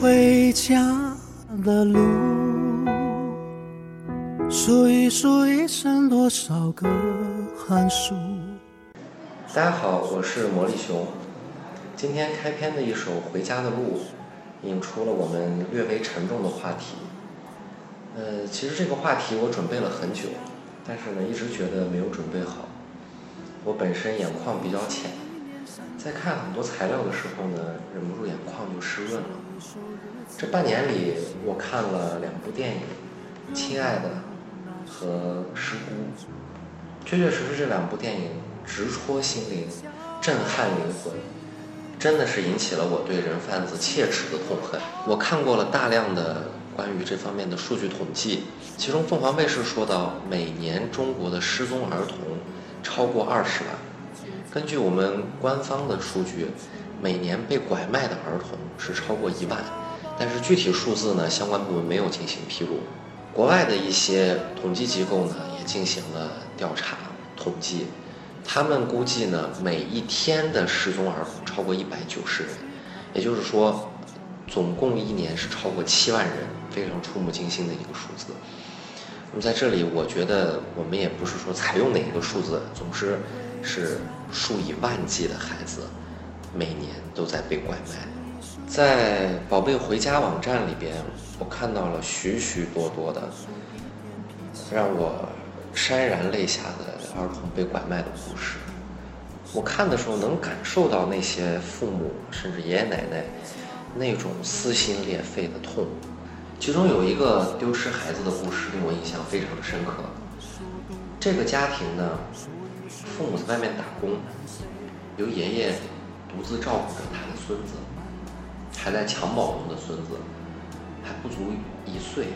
回家的路，数一数一生多少个寒暑。大家好，我是魔力熊。今天开篇的一首《回家的路》，引出了我们略微沉重的话题。呃，其实这个话题我准备了很久，但是呢，一直觉得没有准备好。我本身眼眶比较浅，在看很多材料的时候呢，忍不住眼眶就湿润了。这半年里，我看了两部电影，《亲爱的》和《失孤》，确确实实这两部电影。直戳心灵，震撼灵魂，真的是引起了我对人贩子切齿的痛恨。我看过了大量的关于这方面的数据统计，其中凤凰卫视说到，每年中国的失踪儿童超过二十万。根据我们官方的数据，每年被拐卖的儿童是超过一万，但是具体数字呢，相关部门没有进行披露。国外的一些统计机构呢，也进行了调查统计。他们估计呢，每一天的失踪儿童超过一百九十人，也就是说，总共一年是超过七万人，非常触目惊心的一个数字。那么在这里，我觉得我们也不是说采用哪一个数字，总之是数以万计的孩子每年都在被拐卖。在宝贝回家网站里边，我看到了许许多多的让我。潸然泪下的儿童被拐卖的故事，我看的时候能感受到那些父母甚至爷爷奶奶那种撕心裂肺的痛。其中有一个丢失孩子的故事令我印象非常的深刻。这个家庭呢，父母在外面打工，由爷爷独自照顾着他的孙子，还在襁褓中的孙子还不足一岁。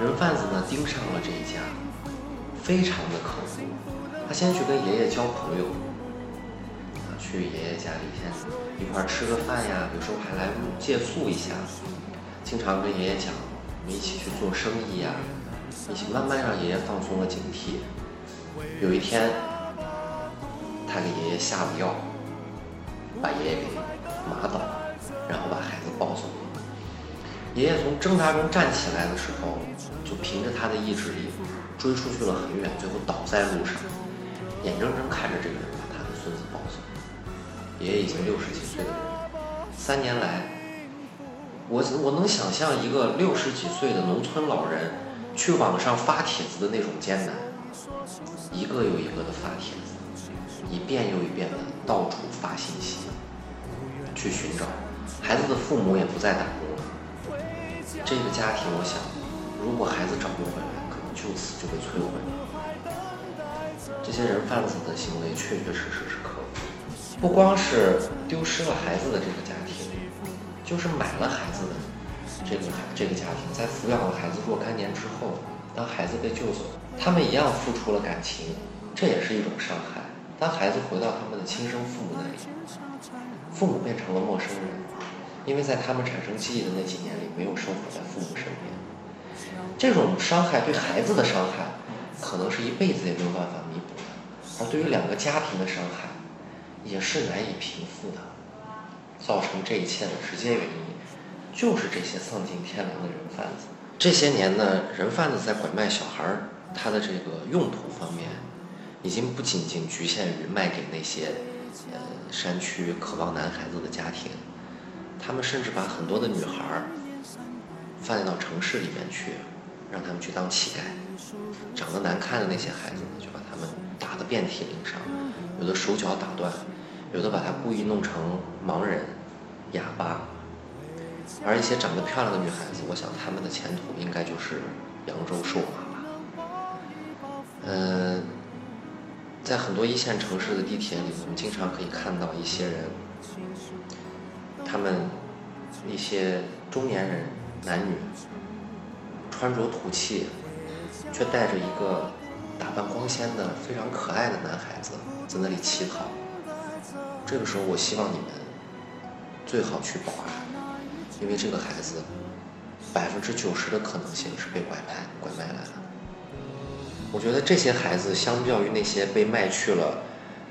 人贩子呢盯上了这一家。非常的可恶，他先去跟爷爷交朋友，去爷爷家里先一块吃个饭呀，有时候还来借宿一下，经常跟爷爷讲，我们一起去做生意呀，一起慢慢让爷爷放松了警惕。有一天，他给爷爷下了药，把爷爷给麻倒，然后把孩子抱走。爷爷从挣扎中站起来的时候，就凭着他的意志力。追出去了很远，最后倒在路上，眼睁睁看着这个人把他的孙子抱走。爷爷已经六十几岁的人，三年来，我我能想象一个六十几岁的农村老人去网上发帖子的那种艰难，一个又一个的发帖子，一遍又一遍的到处发信息，去寻找孩子的父母也不再打工了。这个家庭，我想，如果孩子找不回来。可能就此就被摧毁了。这些人贩子的行为确确实实是可恶，不光是丢失了孩子的这个家庭，就是买了孩子的这个这个家庭，在抚养了孩子若干年之后，当孩子被救走，他们一样付出了感情，这也是一种伤害。当孩子回到他们的亲生父母那里，父母变成了陌生人，因为在他们产生记忆的那几年里，没有生活在父母身边。这种伤害对孩子的伤害，可能是一辈子也没有办法弥补的；而对于两个家庭的伤害，也是难以平复的。造成这一切的直接原因，就是这些丧尽天良的人贩子。这些年呢，人贩子在拐卖小孩儿，他的这个用途方面，已经不仅仅局限于卖给那些呃山区渴望男孩子的家庭，他们甚至把很多的女孩儿放到城市里面去。让他们去当乞丐，长得难看的那些孩子呢就把他们打得遍体鳞伤，有的手脚打断，有的把他故意弄成盲人、哑巴。而一些长得漂亮的女孩子，我想他们的前途应该就是扬州瘦马吧。嗯，在很多一线城市的地铁里，我们经常可以看到一些人，他们一些中年人，男女。穿着土气，却带着一个打扮光鲜的、非常可爱的男孩子在那里乞讨。这个时候，我希望你们最好去报案，因为这个孩子百分之九十的可能性是被拐卖、拐卖来的。我觉得这些孩子相较于那些被卖去了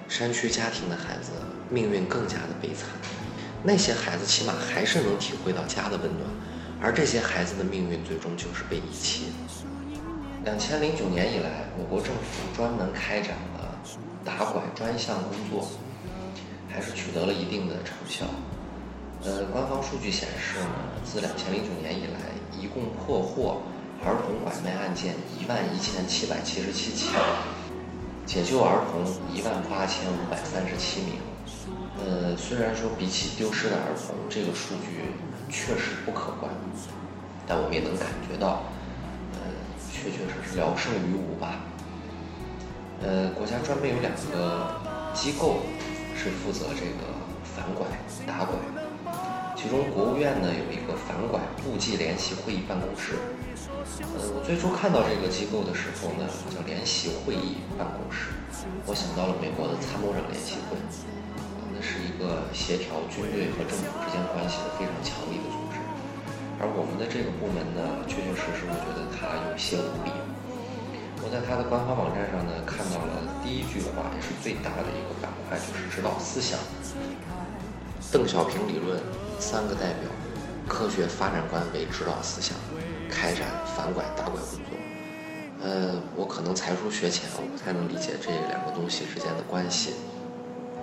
山区家庭的孩子，命运更加的悲惨。那些孩子起码还是能体会到家的温暖，而这些孩子的命运最终就是被遗弃。两千零九年以来，我国政府专门开展了打拐专项工作，还是取得了一定的成效。呃，官方数据显示呢，自两千零九年以来，一共破获儿童拐卖案件一万一千七百七十七起。解救儿童一万八千五百三十七名，呃，虽然说比起丢失的儿童，这个数据确实不可观，但我们也能感觉到，呃，确确实实聊胜于无吧。呃，国家专门有两个机构是负责这个反拐打拐，其中国务院呢有一个反拐部际联席会议办公室。呃，我最初看到这个机构的时候呢，叫联席会议办公室，我想到了美国的参谋长联席会，那是一个协调军队和政府之间关系的非常强力的组织。而我们的这个部门呢，确确实实，我觉得它有些无力。我在它的官方网站上呢，看到了第一句话，也是最大的一个板块，就是指导思想。邓小平理论三个代表，科学发展观为指导思想。开展反拐打拐工作，呃，我可能才疏学浅，我不太能理解这两个东西之间的关系，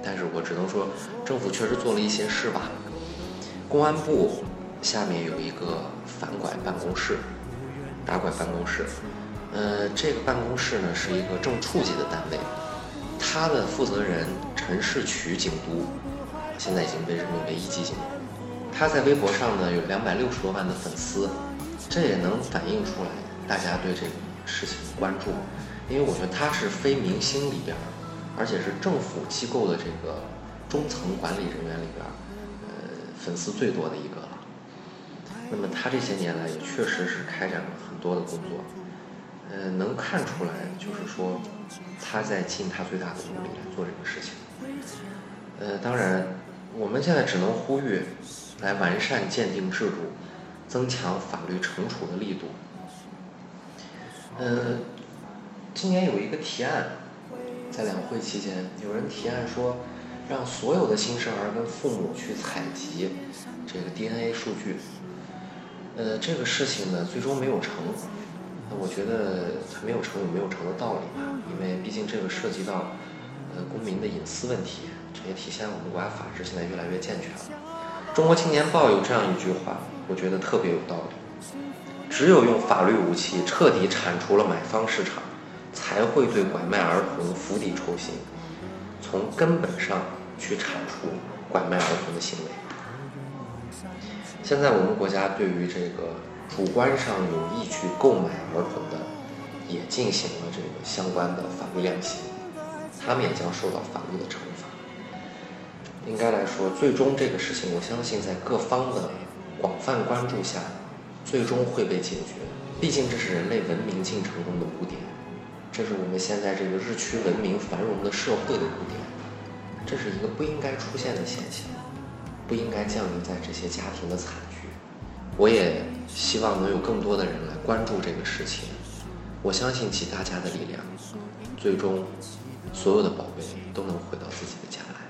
但是我只能说，政府确实做了一些事吧。公安部下面有一个反拐办公室、打拐办公室，呃，这个办公室呢是一个正处级的单位，他的负责人陈世渠警督，现在已经被任命为一级警督，他在微博上呢有两百六十多万的粉丝。这也能反映出来大家对这个事情的关注，因为我觉得他是非明星里边，而且是政府机构的这个中层管理人员里边，呃，粉丝最多的一个了。那么他这些年来也确实是开展了很多的工作，呃，能看出来就是说他在尽他最大的努力来做这个事情。呃，当然我们现在只能呼吁来完善鉴定制度。增强法律惩处的力度。呃，今年有一个提案，在两会期间，有人提案说，让所有的新生儿跟父母去采集这个 DNA 数据。呃，这个事情呢，最终没有成。那我觉得它没有成有没有成的道理吧，因为毕竟这个涉及到呃公民的隐私问题，这也体现我们国家法治现在越来越健全了。中国青年报有这样一句话。我觉得特别有道理，只有用法律武器彻底铲除了买方市场，才会对拐卖儿童釜底抽薪，从根本上去铲除拐卖儿童的行为。现在我们国家对于这个主观上有意去购买儿童的，也进行了这个相关的法律量刑，他们也将受到法律的惩罚。应该来说，最终这个事情，我相信在各方的。广泛关注下，最终会被解决。毕竟这是人类文明进程中的污点，这是我们现在这个日趋文明繁荣的社会的污点。这是一个不应该出现的现象，不应该降临在这些家庭的惨剧。我也希望能有更多的人来关注这个事情。我相信集大家的力量，最终所有的宝贝都能回到自己的家来。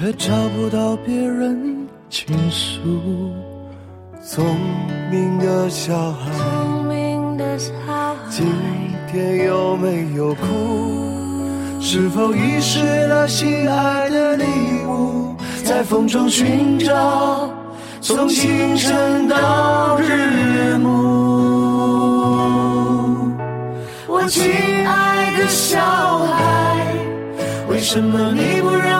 却找不到别人？倾诉，聪明的小孩，今天有没有哭？是否遗失了心爱的礼物？在风中寻找，从清晨到日暮。我亲爱的小孩，为什么你不让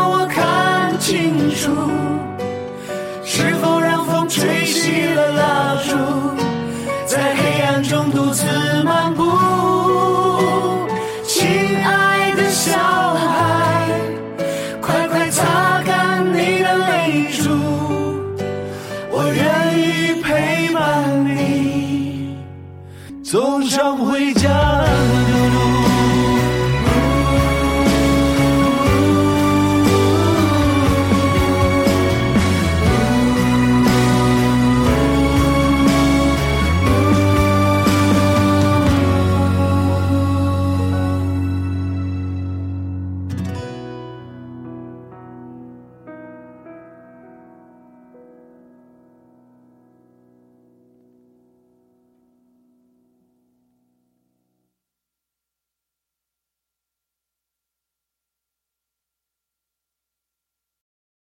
走上回家。